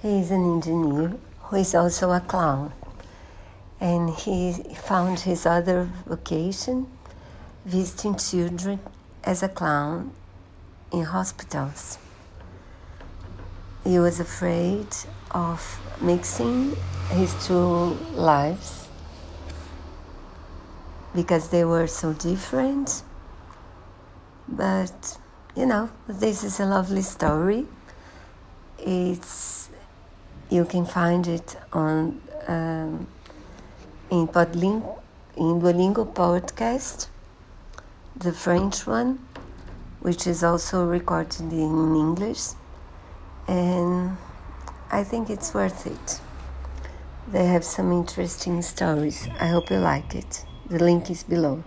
He is an engineer who is also a clown. And he found his other vocation visiting children as a clown in hospitals. He was afraid of mixing his two lives because they were so different. But you know, this is a lovely story. It's you can find it on um, in Podlink in Duolingo podcast, the French one, which is also recorded in English, and I think it's worth it. They have some interesting stories. I hope you like it. The link is below.